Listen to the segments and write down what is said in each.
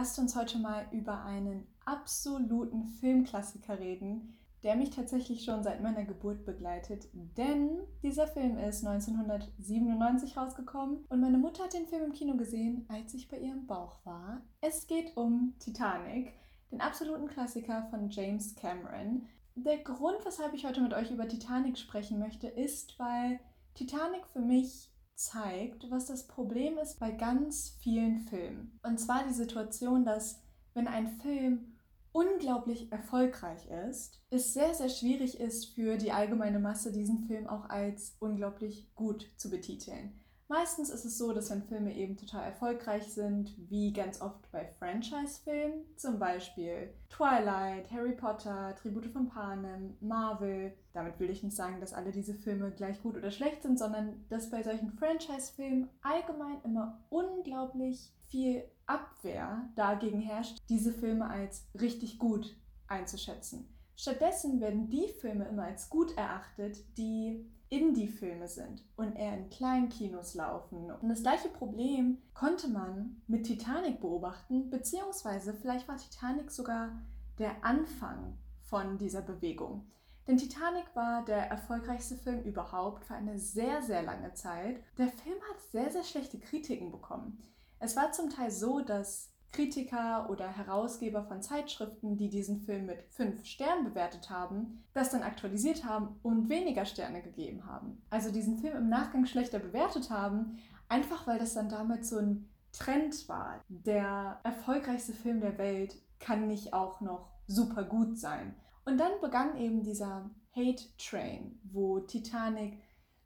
lasst uns heute mal über einen absoluten Filmklassiker reden, der mich tatsächlich schon seit meiner Geburt begleitet. Denn dieser Film ist 1997 rausgekommen und meine Mutter hat den Film im Kino gesehen, als ich bei ihrem Bauch war. Es geht um Titanic, den absoluten Klassiker von James Cameron. Der Grund, weshalb ich heute mit euch über Titanic sprechen möchte, ist, weil Titanic für mich zeigt, was das Problem ist bei ganz vielen Filmen. Und zwar die Situation, dass wenn ein Film unglaublich erfolgreich ist, es sehr, sehr schwierig ist für die allgemeine Masse, diesen Film auch als unglaublich gut zu betiteln. Meistens ist es so, dass wenn Filme eben total erfolgreich sind, wie ganz oft bei Franchise-Filmen, zum Beispiel Twilight, Harry Potter, Tribute von Panem, Marvel, damit will ich nicht sagen, dass alle diese Filme gleich gut oder schlecht sind, sondern dass bei solchen Franchise-Filmen allgemein immer unglaublich viel Abwehr dagegen herrscht, diese Filme als richtig gut einzuschätzen. Stattdessen werden die Filme immer als gut erachtet, die Indie-Filme sind und eher in kleinen Kinos laufen. Und das gleiche Problem konnte man mit Titanic beobachten, beziehungsweise vielleicht war Titanic sogar der Anfang von dieser Bewegung. Denn Titanic war der erfolgreichste Film überhaupt für eine sehr, sehr lange Zeit. Der Film hat sehr, sehr schlechte Kritiken bekommen. Es war zum Teil so, dass Kritiker oder Herausgeber von Zeitschriften, die diesen Film mit fünf Sternen bewertet haben, das dann aktualisiert haben und weniger Sterne gegeben haben. Also diesen Film im Nachgang schlechter bewertet haben, einfach weil das dann damit so ein Trend war. Der erfolgreichste Film der Welt kann nicht auch noch super gut sein. Und dann begann eben dieser Hate Train, wo Titanic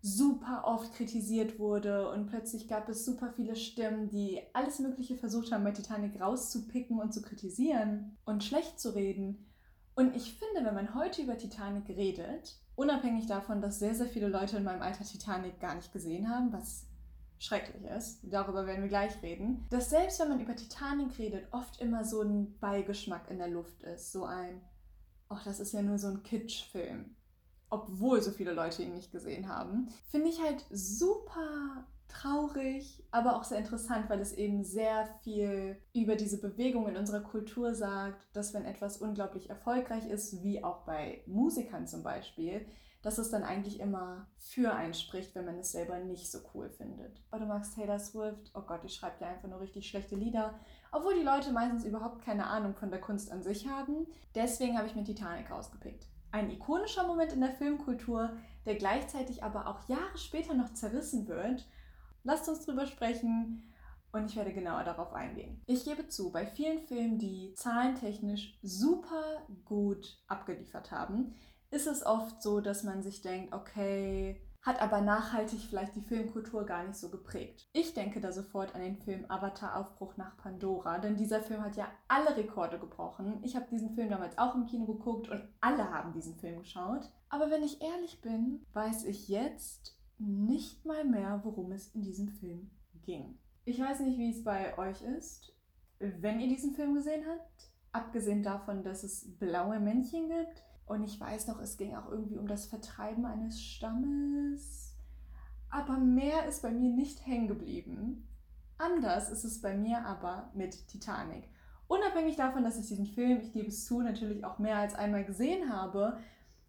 super oft kritisiert wurde und plötzlich gab es super viele Stimmen, die alles Mögliche versucht haben, bei Titanic rauszupicken und zu kritisieren und schlecht zu reden. Und ich finde, wenn man heute über Titanic redet, unabhängig davon, dass sehr, sehr viele Leute in meinem Alter Titanic gar nicht gesehen haben, was schrecklich ist, darüber werden wir gleich reden, dass selbst wenn man über Titanic redet, oft immer so ein Beigeschmack in der Luft ist, so ein, ach, das ist ja nur so ein Kitschfilm obwohl so viele Leute ihn nicht gesehen haben. Finde ich halt super traurig, aber auch sehr interessant, weil es eben sehr viel über diese Bewegung in unserer Kultur sagt, dass wenn etwas unglaublich erfolgreich ist, wie auch bei Musikern zum Beispiel, dass es dann eigentlich immer für einen spricht, wenn man es selber nicht so cool findet. Du magst Taylor Swift? Oh Gott, die schreibt ja einfach nur richtig schlechte Lieder. Obwohl die Leute meistens überhaupt keine Ahnung von der Kunst an sich haben. Deswegen habe ich mir Titanic rausgepickt ein ikonischer Moment in der Filmkultur, der gleichzeitig aber auch Jahre später noch zerrissen wird. Lasst uns drüber sprechen und ich werde genauer darauf eingehen. Ich gebe zu, bei vielen Filmen, die zahlentechnisch super gut abgeliefert haben, ist es oft so, dass man sich denkt, okay, hat aber nachhaltig vielleicht die Filmkultur gar nicht so geprägt. Ich denke da sofort an den Film Avatar Aufbruch nach Pandora, denn dieser Film hat ja alle Rekorde gebrochen. Ich habe diesen Film damals auch im Kino geguckt und alle haben diesen Film geschaut. Aber wenn ich ehrlich bin, weiß ich jetzt nicht mal mehr, worum es in diesem Film ging. Ich weiß nicht, wie es bei euch ist, wenn ihr diesen Film gesehen habt. Abgesehen davon, dass es blaue Männchen gibt, und ich weiß noch, es ging auch irgendwie um das Vertreiben eines Stammes. Aber mehr ist bei mir nicht hängen geblieben. Anders ist es bei mir aber mit Titanic. Unabhängig davon, dass ich diesen Film, ich gebe es zu, natürlich auch mehr als einmal gesehen habe,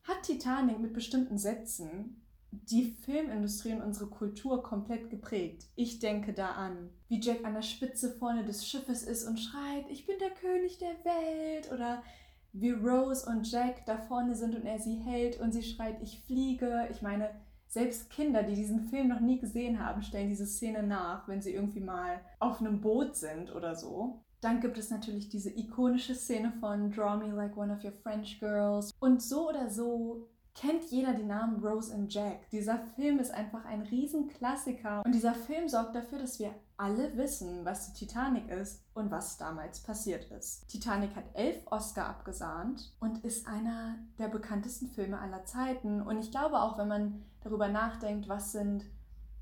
hat Titanic mit bestimmten Sätzen die Filmindustrie und unsere Kultur komplett geprägt. Ich denke da an, wie Jack an der Spitze vorne des Schiffes ist und schreit, ich bin der König der Welt oder wie Rose und Jack da vorne sind und er sie hält und sie schreit, ich fliege. Ich meine, selbst Kinder, die diesen Film noch nie gesehen haben, stellen diese Szene nach, wenn sie irgendwie mal auf einem Boot sind oder so. Dann gibt es natürlich diese ikonische Szene von Draw Me Like One of Your French Girls. Und so oder so kennt jeder den Namen Rose and Jack. Dieser Film ist einfach ein Riesenklassiker und dieser Film sorgt dafür, dass wir alle wissen, was die Titanic ist und was damals passiert ist. Titanic hat elf Oscar abgesahnt und ist einer der bekanntesten Filme aller Zeiten. Und ich glaube auch, wenn man darüber nachdenkt, was sind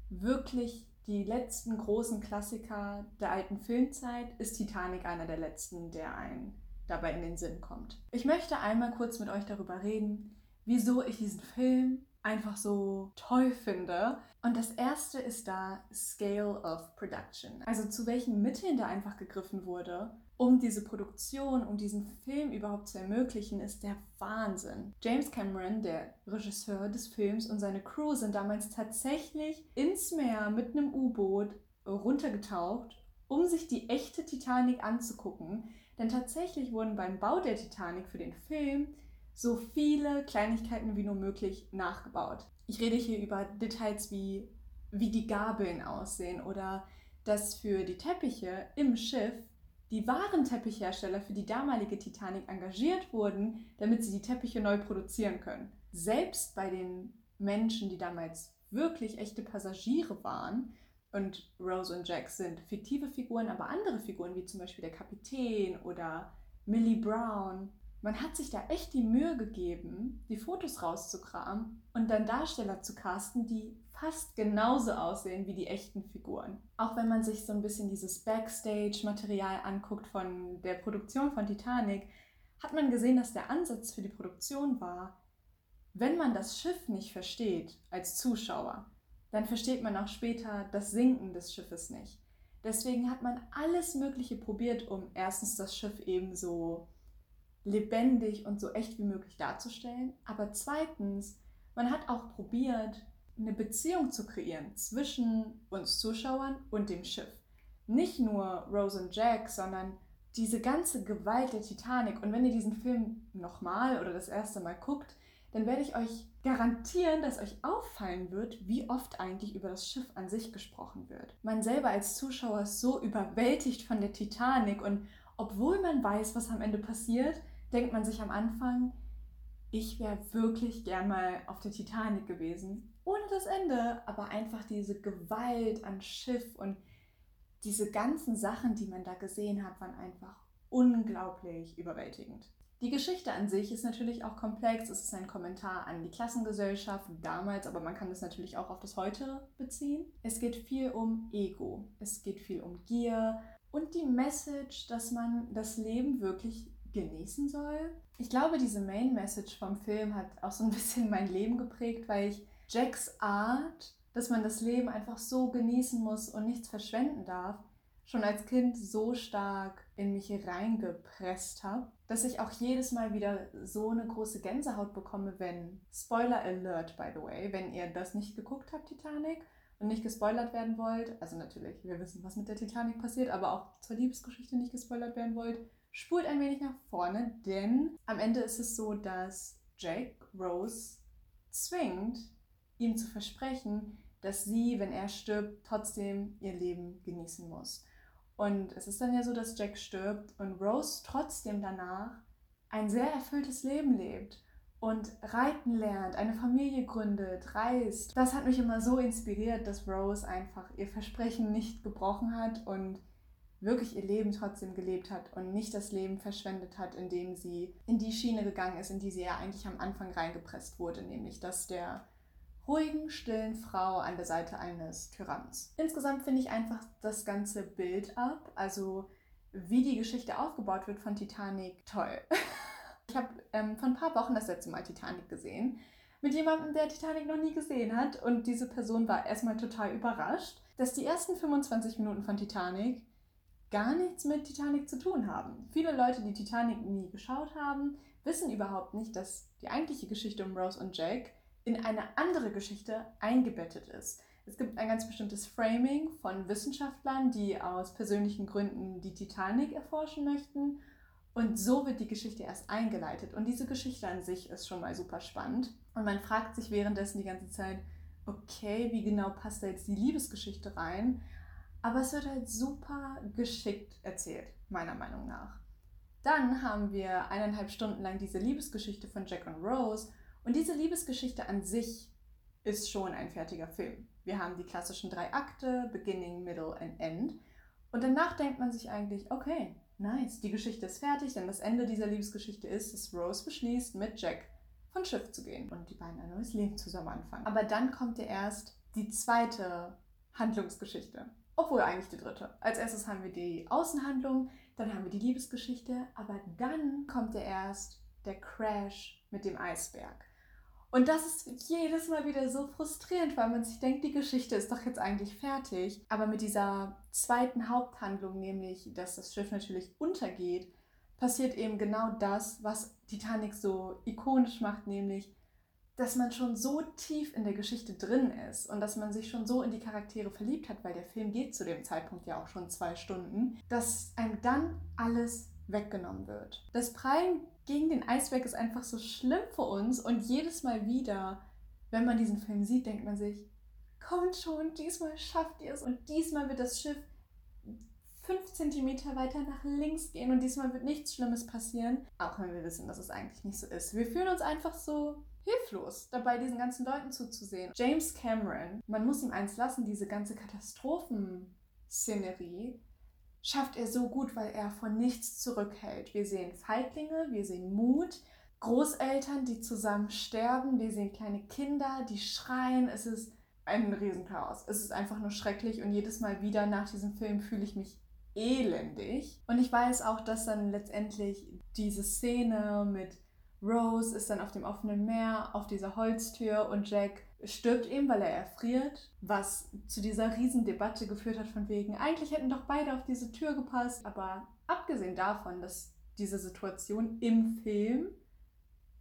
wirklich die letzten großen Klassiker der alten Filmzeit, ist Titanic einer der letzten, der einen dabei in den Sinn kommt. Ich möchte einmal kurz mit euch darüber reden, wieso ich diesen Film einfach so toll finde. Und das erste ist da Scale of Production. Also zu welchen Mitteln da einfach gegriffen wurde, um diese Produktion, um diesen Film überhaupt zu ermöglichen, ist der Wahnsinn. James Cameron, der Regisseur des Films und seine Crew sind damals tatsächlich ins Meer mit einem U-Boot runtergetaucht, um sich die echte Titanic anzugucken. Denn tatsächlich wurden beim Bau der Titanic für den Film so viele Kleinigkeiten wie nur möglich nachgebaut. Ich rede hier über Details wie, wie die Gabeln aussehen oder dass für die Teppiche im Schiff die wahren Teppichhersteller für die damalige Titanic engagiert wurden, damit sie die Teppiche neu produzieren können. Selbst bei den Menschen, die damals wirklich echte Passagiere waren, und Rose und Jack sind fiktive Figuren, aber andere Figuren, wie zum Beispiel der Kapitän oder Millie Brown, man hat sich da echt die Mühe gegeben, die Fotos rauszukramen und dann Darsteller zu casten, die fast genauso aussehen wie die echten Figuren. Auch wenn man sich so ein bisschen dieses Backstage-Material anguckt von der Produktion von Titanic, hat man gesehen, dass der Ansatz für die Produktion war, wenn man das Schiff nicht versteht als Zuschauer, dann versteht man auch später das Sinken des Schiffes nicht. Deswegen hat man alles Mögliche probiert, um erstens das Schiff eben so lebendig und so echt wie möglich darzustellen. Aber zweitens, man hat auch probiert, eine Beziehung zu kreieren zwischen uns Zuschauern und dem Schiff. Nicht nur Rose und Jack, sondern diese ganze Gewalt der Titanic. Und wenn ihr diesen Film nochmal oder das erste Mal guckt, dann werde ich euch garantieren, dass euch auffallen wird, wie oft eigentlich über das Schiff an sich gesprochen wird. Man selber als Zuschauer ist so überwältigt von der Titanic und obwohl man weiß, was am Ende passiert, denkt man sich am Anfang, ich wäre wirklich gern mal auf der Titanic gewesen. Ohne das Ende, aber einfach diese Gewalt an Schiff und diese ganzen Sachen, die man da gesehen hat, waren einfach unglaublich überwältigend. Die Geschichte an sich ist natürlich auch komplex. Es ist ein Kommentar an die Klassengesellschaft damals, aber man kann es natürlich auch auf das Heute beziehen. Es geht viel um Ego, es geht viel um Gier und die Message, dass man das Leben wirklich genießen soll. Ich glaube, diese Main Message vom Film hat auch so ein bisschen mein Leben geprägt, weil ich Jacks Art, dass man das Leben einfach so genießen muss und nichts verschwenden darf, schon als Kind so stark in mich reingepresst habe, dass ich auch jedes Mal wieder so eine große Gänsehaut bekomme, wenn, Spoiler Alert by the way, wenn ihr das nicht geguckt habt, Titanic, und nicht gespoilert werden wollt, also natürlich, wir wissen, was mit der Titanic passiert, aber auch zur Liebesgeschichte nicht gespoilert werden wollt, spult ein wenig nach vorne, denn am Ende ist es so, dass Jake Rose zwingt, ihm zu versprechen, dass sie, wenn er stirbt, trotzdem ihr Leben genießen muss. Und es ist dann ja so, dass Jack stirbt und Rose trotzdem danach ein sehr erfülltes Leben lebt und reiten lernt, eine Familie gründet, reist. Das hat mich immer so inspiriert, dass Rose einfach ihr Versprechen nicht gebrochen hat und wirklich ihr Leben trotzdem gelebt hat und nicht das Leben verschwendet hat, indem sie in die Schiene gegangen ist, in die sie ja eigentlich am Anfang reingepresst wurde, nämlich dass der ruhigen, stillen Frau an der Seite eines Tyranns. Insgesamt finde ich einfach das ganze Bild ab, also wie die Geschichte aufgebaut wird von Titanic, toll. ich habe ähm, vor ein paar Wochen das letzte Mal Titanic gesehen mit jemandem, der Titanic noch nie gesehen hat und diese Person war erstmal total überrascht, dass die ersten 25 Minuten von Titanic gar nichts mit Titanic zu tun haben. Viele Leute, die Titanic nie geschaut haben, wissen überhaupt nicht, dass die eigentliche Geschichte um Rose und Jack in eine andere Geschichte eingebettet ist. Es gibt ein ganz bestimmtes Framing von Wissenschaftlern, die aus persönlichen Gründen die Titanic erforschen möchten. Und so wird die Geschichte erst eingeleitet. Und diese Geschichte an sich ist schon mal super spannend. Und man fragt sich währenddessen die ganze Zeit, okay, wie genau passt da jetzt die Liebesgeschichte rein? Aber es wird halt super geschickt erzählt, meiner Meinung nach. Dann haben wir eineinhalb Stunden lang diese Liebesgeschichte von Jack und Rose. Und diese Liebesgeschichte an sich ist schon ein fertiger Film. Wir haben die klassischen drei Akte, Beginning, Middle and End. Und danach denkt man sich eigentlich, okay, nice, die Geschichte ist fertig, denn das Ende dieser Liebesgeschichte ist, dass Rose beschließt, mit Jack von Schiff zu gehen und die beiden ein neues Leben zusammen anfangen. Aber dann kommt ja erst die zweite Handlungsgeschichte. Obwohl eigentlich die dritte. Als erstes haben wir die Außenhandlung, dann haben wir die Liebesgeschichte, aber dann kommt ja erst der Crash mit dem Eisberg. Und das ist jedes Mal wieder so frustrierend, weil man sich denkt, die Geschichte ist doch jetzt eigentlich fertig. Aber mit dieser zweiten Haupthandlung, nämlich, dass das Schiff natürlich untergeht, passiert eben genau das, was Titanic so ikonisch macht, nämlich, dass man schon so tief in der Geschichte drin ist und dass man sich schon so in die Charaktere verliebt hat, weil der Film geht zu dem Zeitpunkt ja auch schon zwei Stunden, dass einem dann alles weggenommen wird. Das Prallen gegen den Eisberg ist einfach so schlimm für uns und jedes Mal wieder, wenn man diesen Film sieht, denkt man sich, kommt schon, diesmal schafft ihr es und diesmal wird das Schiff fünf Zentimeter weiter nach links gehen und diesmal wird nichts Schlimmes passieren, auch wenn wir wissen, dass es eigentlich nicht so ist. Wir fühlen uns einfach so hilflos dabei, diesen ganzen Leuten zuzusehen. James Cameron, man muss ihm eins lassen, diese ganze Katastrophenszenerie schafft er so gut, weil er von nichts zurückhält. Wir sehen Feiglinge, wir sehen Mut, Großeltern, die zusammen sterben, wir sehen kleine Kinder, die schreien. Es ist ein Riesenchaos. Es ist einfach nur schrecklich und jedes Mal wieder nach diesem Film fühle ich mich elendig. Und ich weiß auch, dass dann letztendlich diese Szene mit Rose ist dann auf dem offenen Meer, auf dieser Holztür und Jack stirbt eben, weil er erfriert, was zu dieser Riesendebatte geführt hat von wegen, eigentlich hätten doch beide auf diese Tür gepasst. Aber abgesehen davon, dass diese Situation im Film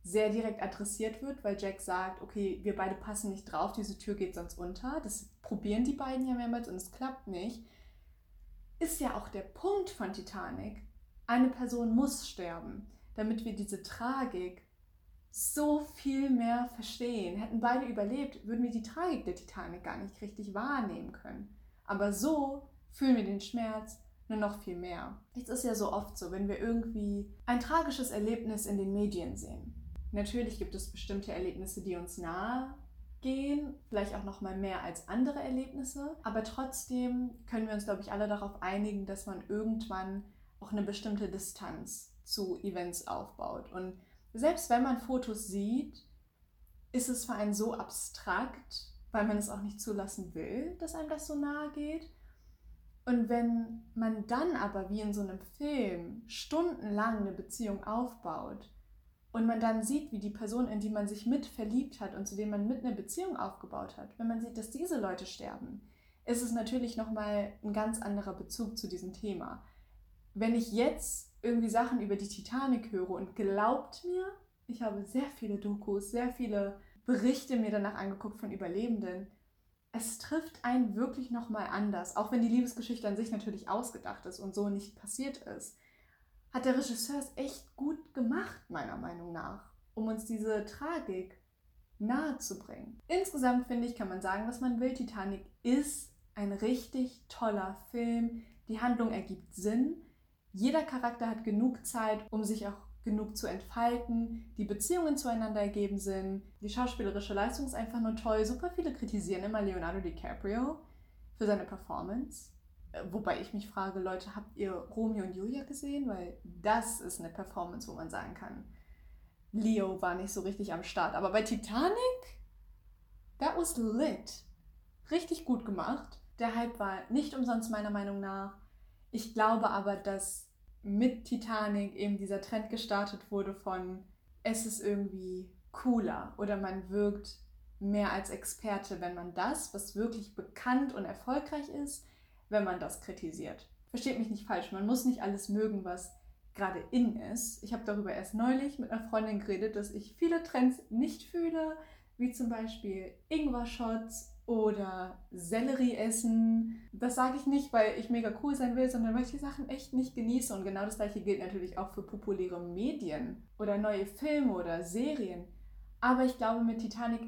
sehr direkt adressiert wird, weil Jack sagt, okay, wir beide passen nicht drauf, diese Tür geht sonst unter. Das probieren die beiden ja mehrmals und es klappt nicht. Ist ja auch der Punkt von Titanic. Eine Person muss sterben damit wir diese Tragik so viel mehr verstehen. Hätten beide überlebt, würden wir die Tragik der Titanic gar nicht richtig wahrnehmen können. Aber so fühlen wir den Schmerz nur noch viel mehr. Es ist ja so oft so, wenn wir irgendwie ein tragisches Erlebnis in den Medien sehen. Natürlich gibt es bestimmte Erlebnisse, die uns nahe gehen, vielleicht auch noch mal mehr als andere Erlebnisse, aber trotzdem können wir uns glaube ich alle darauf einigen, dass man irgendwann auch eine bestimmte Distanz zu Events aufbaut. Und selbst wenn man Fotos sieht, ist es für einen so abstrakt, weil man es auch nicht zulassen will, dass einem das so nahe geht. Und wenn man dann aber wie in so einem Film stundenlang eine Beziehung aufbaut und man dann sieht, wie die Person, in die man sich mit verliebt hat und zu dem man mit eine Beziehung aufgebaut hat, wenn man sieht, dass diese Leute sterben, ist es natürlich nochmal ein ganz anderer Bezug zu diesem Thema. Wenn ich jetzt irgendwie Sachen über die Titanic höre und glaubt mir, ich habe sehr viele Dokus, sehr viele Berichte mir danach angeguckt von Überlebenden. Es trifft einen wirklich nochmal anders, auch wenn die Liebesgeschichte an sich natürlich ausgedacht ist und so nicht passiert ist. Hat der Regisseur es echt gut gemacht, meiner Meinung nach, um uns diese Tragik nahe zu bringen. Insgesamt finde ich, kann man sagen, was man will. Titanic ist ein richtig toller Film. Die Handlung ergibt Sinn jeder Charakter hat genug Zeit, um sich auch genug zu entfalten, die Beziehungen zueinander ergeben sind, die schauspielerische Leistung ist einfach nur toll. Super viele kritisieren immer Leonardo DiCaprio für seine Performance. Wobei ich mich frage, Leute, habt ihr Romeo und Julia gesehen? Weil das ist eine Performance, wo man sagen kann, Leo war nicht so richtig am Start. Aber bei Titanic, that was lit. Richtig gut gemacht. Der Hype war nicht umsonst meiner Meinung nach. Ich glaube aber, dass mit Titanic eben dieser Trend gestartet wurde von es ist irgendwie cooler oder man wirkt mehr als Experte, wenn man das, was wirklich bekannt und erfolgreich ist, wenn man das kritisiert. Versteht mich nicht falsch, man muss nicht alles mögen, was gerade in ist. Ich habe darüber erst neulich mit einer Freundin geredet, dass ich viele Trends nicht fühle, wie zum Beispiel Ingwer-Shots oder Sellerie essen. Das sage ich nicht, weil ich mega cool sein will, sondern weil ich die Sachen echt nicht genieße. Und genau das gleiche gilt natürlich auch für populäre Medien oder neue Filme oder Serien. Aber ich glaube, mit Titanic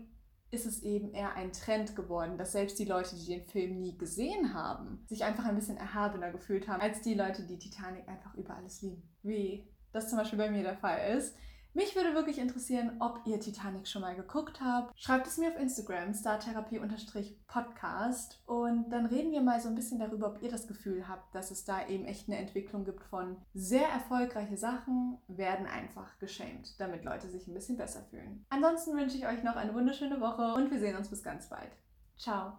ist es eben eher ein Trend geworden, dass selbst die Leute, die den Film nie gesehen haben, sich einfach ein bisschen erhabener gefühlt haben, als die Leute, die Titanic einfach über alles lieben. Wie das zum Beispiel bei mir der Fall ist. Mich würde wirklich interessieren, ob ihr Titanic schon mal geguckt habt. Schreibt es mir auf Instagram, startherapie-podcast. Und dann reden wir mal so ein bisschen darüber, ob ihr das Gefühl habt, dass es da eben echt eine Entwicklung gibt von sehr erfolgreiche Sachen werden einfach geschämt, damit Leute sich ein bisschen besser fühlen. Ansonsten wünsche ich euch noch eine wunderschöne Woche und wir sehen uns bis ganz bald. Ciao.